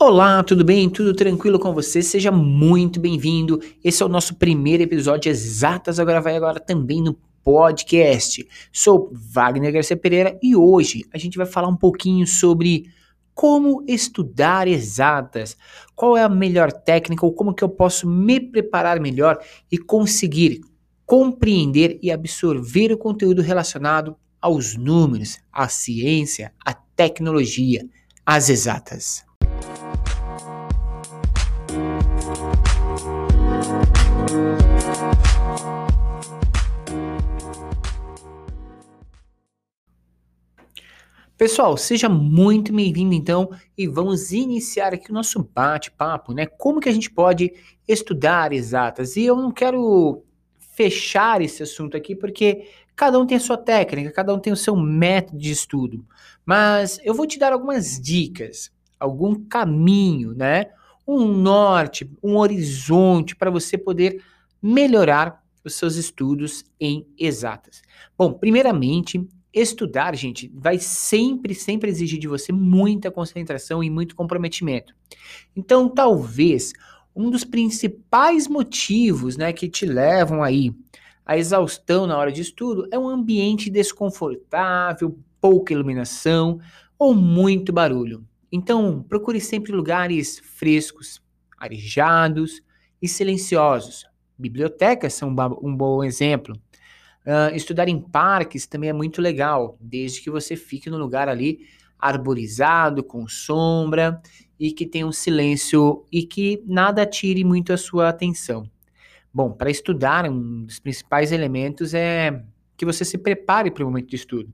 Olá, tudo bem? Tudo tranquilo com você? Seja muito bem-vindo. Esse é o nosso primeiro episódio Exatas Agora Vai Agora também no podcast. Sou Wagner Garcia Pereira e hoje a gente vai falar um pouquinho sobre como estudar exatas, qual é a melhor técnica ou como que eu posso me preparar melhor e conseguir compreender e absorver o conteúdo relacionado aos números, à ciência, à tecnologia, às exatas. Pessoal, seja muito bem-vindo então e vamos iniciar aqui o nosso bate-papo, né? Como que a gente pode estudar exatas? E eu não quero fechar esse assunto aqui porque cada um tem a sua técnica, cada um tem o seu método de estudo. Mas eu vou te dar algumas dicas, algum caminho, né? Um norte, um horizonte para você poder melhorar os seus estudos em exatas. Bom, primeiramente, Estudar, gente, vai sempre, sempre exigir de você muita concentração e muito comprometimento. Então, talvez um dos principais motivos, né, que te levam aí à exaustão na hora de estudo é um ambiente desconfortável, pouca iluminação ou muito barulho. Então, procure sempre lugares frescos, arejados e silenciosos. Bibliotecas são um bom exemplo. Uh, estudar em parques também é muito legal, desde que você fique no lugar ali arborizado, com sombra e que tenha um silêncio e que nada tire muito a sua atenção. Bom, para estudar, um dos principais elementos é que você se prepare para o momento de estudo.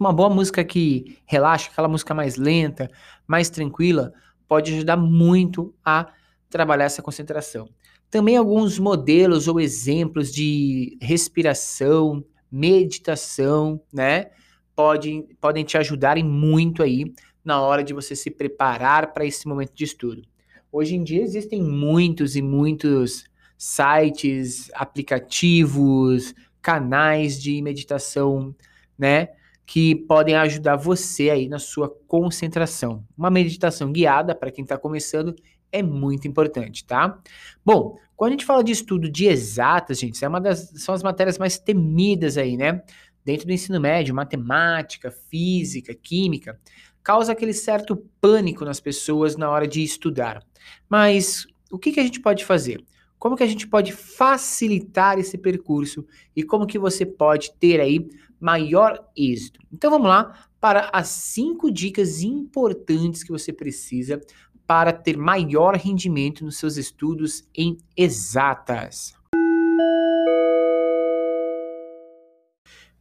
Uma boa música que relaxa, aquela música mais lenta, mais tranquila, pode ajudar muito a trabalhar essa concentração. Também alguns modelos ou exemplos de respiração, meditação, né? Podem, podem te ajudarem muito aí na hora de você se preparar para esse momento de estudo. Hoje em dia existem muitos e muitos sites, aplicativos, canais de meditação, né? Que podem ajudar você aí na sua concentração. Uma meditação guiada, para quem está começando, é muito importante, tá? Bom, quando a gente fala de estudo de exatas, gente, é uma das são as matérias mais temidas aí, né? Dentro do ensino médio, matemática, física, química, causa aquele certo pânico nas pessoas na hora de estudar. Mas o que, que a gente pode fazer? Como que a gente pode facilitar esse percurso e como que você pode ter aí maior êxito? Então vamos lá para as cinco dicas importantes que você precisa para ter maior rendimento nos seus estudos em exatas.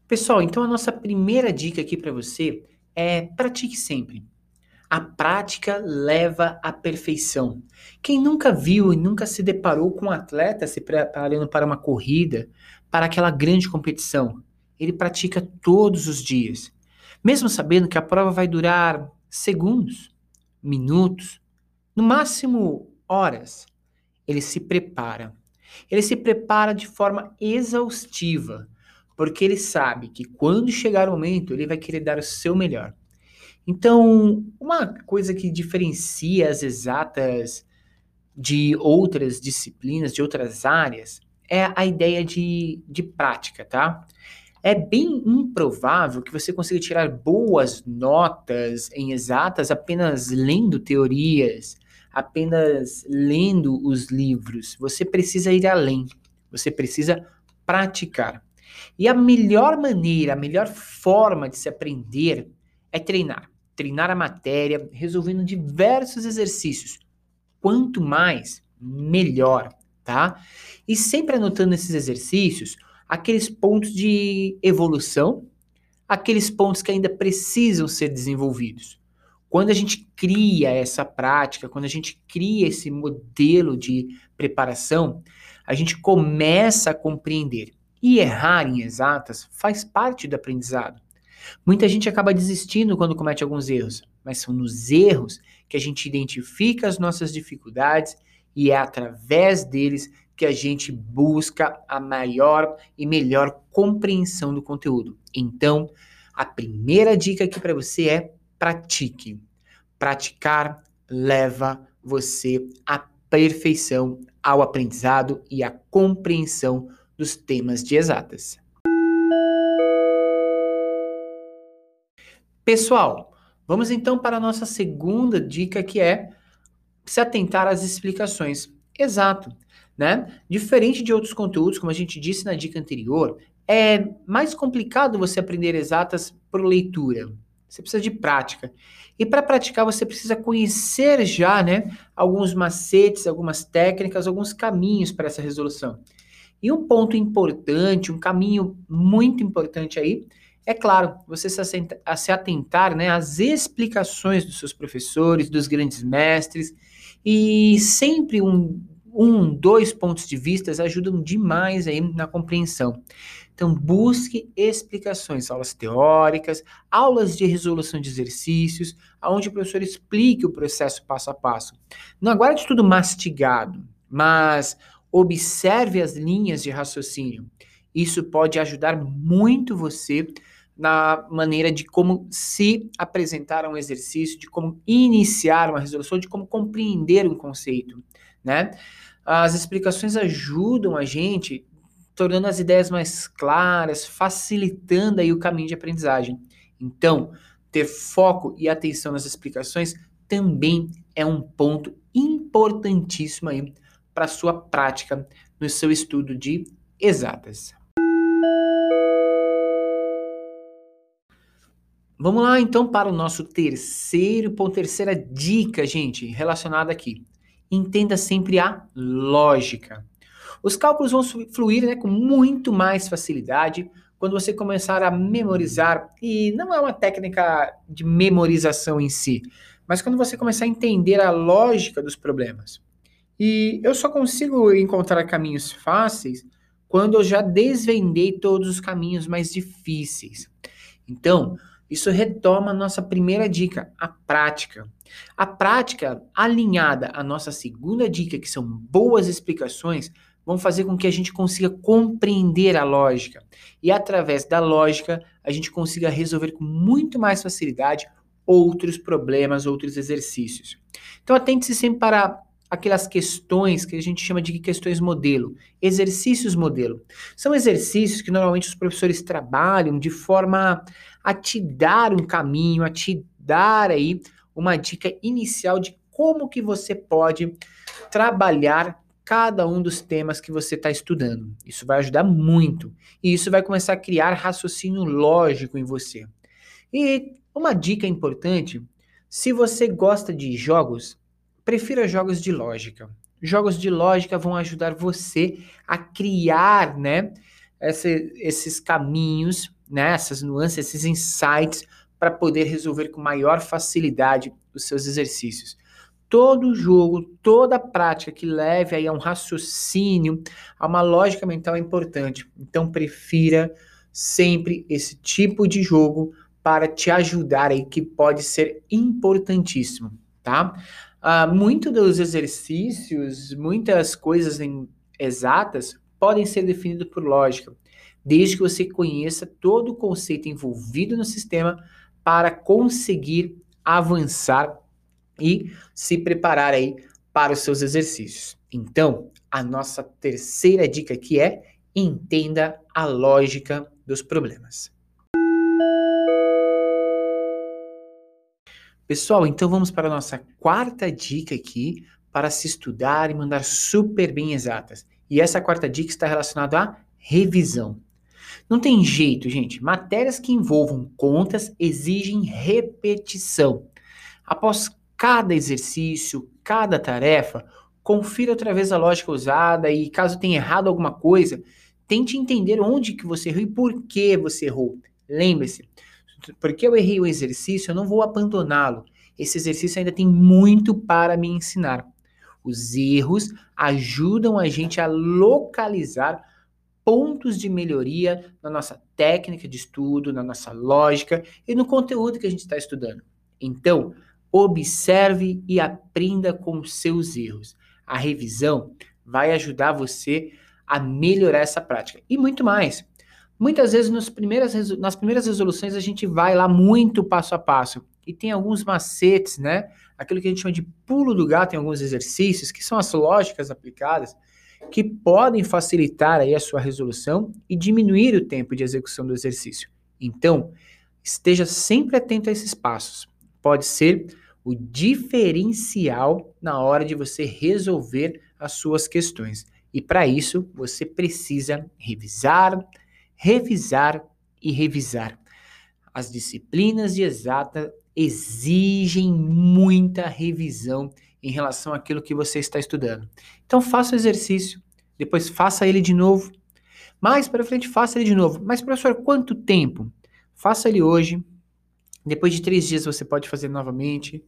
Pessoal, então a nossa primeira dica aqui para você é pratique sempre. A prática leva à perfeição. Quem nunca viu e nunca se deparou com um atleta se preparando para uma corrida, para aquela grande competição, ele pratica todos os dias, mesmo sabendo que a prova vai durar segundos, minutos, no máximo horas, ele se prepara. Ele se prepara de forma exaustiva, porque ele sabe que quando chegar o momento, ele vai querer dar o seu melhor. Então, uma coisa que diferencia as exatas de outras disciplinas, de outras áreas, é a ideia de, de prática, tá? É bem improvável que você consiga tirar boas notas em exatas apenas lendo teorias, apenas lendo os livros. Você precisa ir além. Você precisa praticar. E a melhor maneira, a melhor forma de se aprender é treinar. Treinar a matéria, resolvendo diversos exercícios. Quanto mais, melhor, tá? E sempre anotando esses exercícios, aqueles pontos de evolução, aqueles pontos que ainda precisam ser desenvolvidos. Quando a gente cria essa prática, quando a gente cria esse modelo de preparação, a gente começa a compreender. E errar em exatas faz parte do aprendizado. Muita gente acaba desistindo quando comete alguns erros, mas são nos erros que a gente identifica as nossas dificuldades e é através deles que a gente busca a maior e melhor compreensão do conteúdo. Então, a primeira dica aqui para você é pratique. Praticar, leva você à perfeição, ao aprendizado e à compreensão dos temas de exatas. Pessoal, vamos então para a nossa segunda dica que é se atentar às explicações. Exato, né? Diferente de outros conteúdos, como a gente disse na dica anterior, é mais complicado você aprender exatas por leitura. Você precisa de prática. E para praticar, você precisa conhecer já, né, alguns macetes, algumas técnicas, alguns caminhos para essa resolução. E um ponto importante, um caminho muito importante aí, é claro, você se, atentar né, às explicações dos seus professores, dos grandes mestres, e sempre um, um, dois pontos de vista ajudam demais aí na compreensão. Então, busque explicações, aulas teóricas, aulas de resolução de exercícios, aonde o professor explique o processo passo a passo. Não aguarde tudo mastigado, mas observe as linhas de raciocínio. Isso pode ajudar muito você na maneira de como se apresentar a um exercício, de como iniciar uma resolução, de como compreender um conceito, né? As explicações ajudam a gente, tornando as ideias mais claras, facilitando aí o caminho de aprendizagem. Então, ter foco e atenção nas explicações também é um ponto importantíssimo aí para sua prática no seu estudo de exatas. Vamos lá então para o nosso terceiro ponto, terceira dica, gente, relacionada aqui. Entenda sempre a lógica. Os cálculos vão fluir né, com muito mais facilidade quando você começar a memorizar, e não é uma técnica de memorização em si, mas quando você começar a entender a lógica dos problemas. E eu só consigo encontrar caminhos fáceis quando eu já desvendei todos os caminhos mais difíceis. Então, isso retoma a nossa primeira dica, a prática. A prática alinhada à nossa segunda dica, que são boas explicações, vão fazer com que a gente consiga compreender a lógica. E através da lógica, a gente consiga resolver com muito mais facilidade outros problemas, outros exercícios. Então atente-se sempre para aquelas questões que a gente chama de questões modelo, exercícios modelo. São exercícios que normalmente os professores trabalham de forma a te dar um caminho, a te dar aí uma dica inicial de como que você pode trabalhar cada um dos temas que você está estudando. Isso vai ajudar muito. E isso vai começar a criar raciocínio lógico em você. E uma dica importante: se você gosta de jogos, Prefira jogos de lógica. Jogos de lógica vão ajudar você a criar, né, esse, esses caminhos, né, essas nuances, esses insights para poder resolver com maior facilidade os seus exercícios. Todo jogo, toda prática que leve aí a um raciocínio, a uma lógica mental é importante. Então prefira sempre esse tipo de jogo para te ajudar aí que pode ser importantíssimo, tá? Uh, muito dos exercícios, muitas coisas em, exatas podem ser definidas por lógica, desde que você conheça todo o conceito envolvido no sistema para conseguir avançar e se preparar aí para os seus exercícios. Então, a nossa terceira dica aqui é entenda a lógica dos problemas. Pessoal, então vamos para a nossa quarta dica aqui para se estudar e mandar super bem exatas. E essa quarta dica está relacionada à revisão. Não tem jeito, gente. Matérias que envolvam contas exigem repetição. Após cada exercício, cada tarefa, confira outra vez a lógica usada e caso tenha errado alguma coisa, tente entender onde que você errou e por que você errou. Lembre-se, porque eu errei o exercício, eu não vou abandoná-lo. Esse exercício ainda tem muito para me ensinar. Os erros ajudam a gente a localizar pontos de melhoria na nossa técnica de estudo, na nossa lógica e no conteúdo que a gente está estudando. Então, observe e aprenda com os seus erros. A revisão vai ajudar você a melhorar essa prática e muito mais. Muitas vezes nas primeiras, nas primeiras resoluções a gente vai lá muito passo a passo e tem alguns macetes, né? Aquilo que a gente chama de pulo do gato em alguns exercícios, que são as lógicas aplicadas, que podem facilitar aí a sua resolução e diminuir o tempo de execução do exercício. Então, esteja sempre atento a esses passos. Pode ser o diferencial na hora de você resolver as suas questões. E para isso, você precisa revisar, revisar e revisar. As disciplinas de exata exigem muita revisão em relação àquilo que você está estudando. Então faça o exercício, depois faça ele de novo. Mais para frente, faça ele de novo. Mas, professor, quanto tempo? Faça ele hoje. Depois de três dias você pode fazer novamente.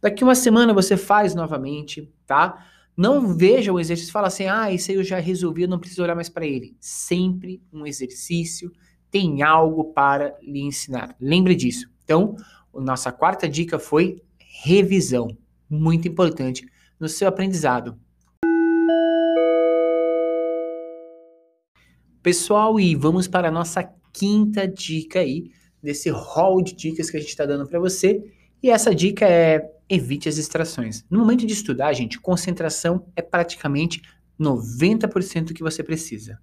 Daqui uma semana você faz novamente, tá? Não veja o exercício e fala assim, ah, isso aí eu já resolvi, eu não preciso olhar mais para ele. Sempre um exercício tem algo para lhe ensinar. Lembre disso. Então, nossa quarta dica foi revisão. Muito importante no seu aprendizado. Pessoal, e vamos para a nossa quinta dica aí, desse hall de dicas que a gente está dando para você. E essa dica é evite as distrações. No momento de estudar, gente, concentração é praticamente 90% que você precisa.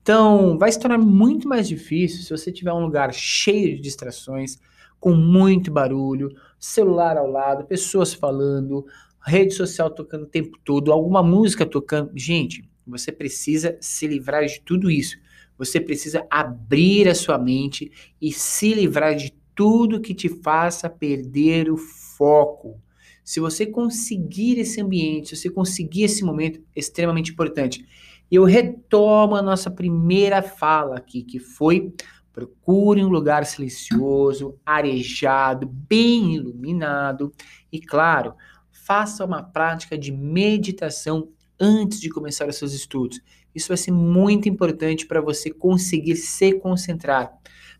Então, vai se tornar muito mais difícil se você tiver um lugar cheio de distrações, com muito barulho, celular ao lado, pessoas falando, rede social tocando o tempo todo, alguma música tocando. Gente, você precisa se livrar de tudo isso. Você precisa abrir a sua mente e se livrar de tudo que te faça perder o foco. Se você conseguir esse ambiente, se você conseguir esse momento, extremamente importante. Eu retomo a nossa primeira fala aqui, que foi procure um lugar silencioso, arejado, bem iluminado e, claro, faça uma prática de meditação antes de começar os seus estudos. Isso vai ser muito importante para você conseguir se concentrar.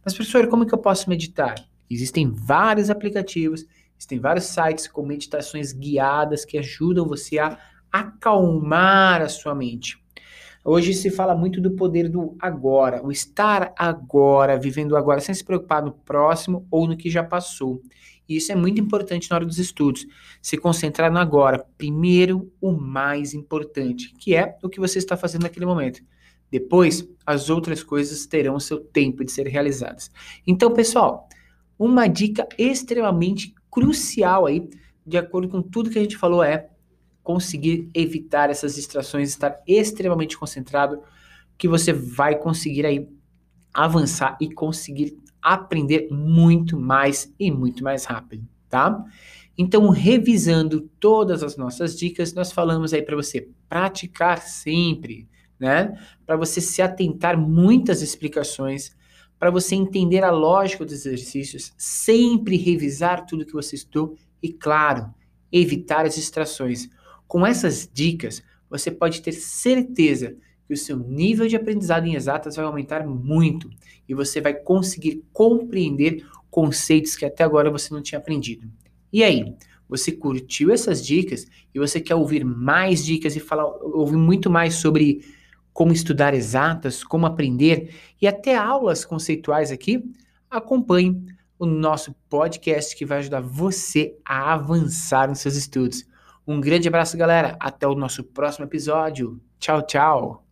Mas, professor, como é que eu posso meditar? Existem vários aplicativos, existem vários sites com meditações guiadas que ajudam você a acalmar a sua mente. Hoje se fala muito do poder do agora, o estar agora, vivendo agora, sem se preocupar no próximo ou no que já passou. E isso é muito importante na hora dos estudos. Se concentrar no agora. Primeiro, o mais importante, que é o que você está fazendo naquele momento. Depois, as outras coisas terão seu tempo de ser realizadas. Então, pessoal, uma dica extremamente crucial aí, de acordo com tudo que a gente falou, é conseguir evitar essas distrações, estar extremamente concentrado, que você vai conseguir aí avançar e conseguir aprender muito mais e muito mais rápido, tá? Então, revisando todas as nossas dicas, nós falamos aí para você praticar sempre, né? Para você se atentar muitas explicações, para você entender a lógica dos exercícios, sempre revisar tudo que você estudou e, claro, evitar as distrações. Com essas dicas, você pode ter certeza que o seu nível de aprendizado em exatas vai aumentar muito e você vai conseguir compreender conceitos que até agora você não tinha aprendido. E aí, você curtiu essas dicas e você quer ouvir mais dicas e falar, ouvir muito mais sobre como estudar exatas, como aprender e até aulas conceituais aqui? Acompanhe o nosso podcast que vai ajudar você a avançar nos seus estudos. Um grande abraço, galera. Até o nosso próximo episódio. Tchau, tchau.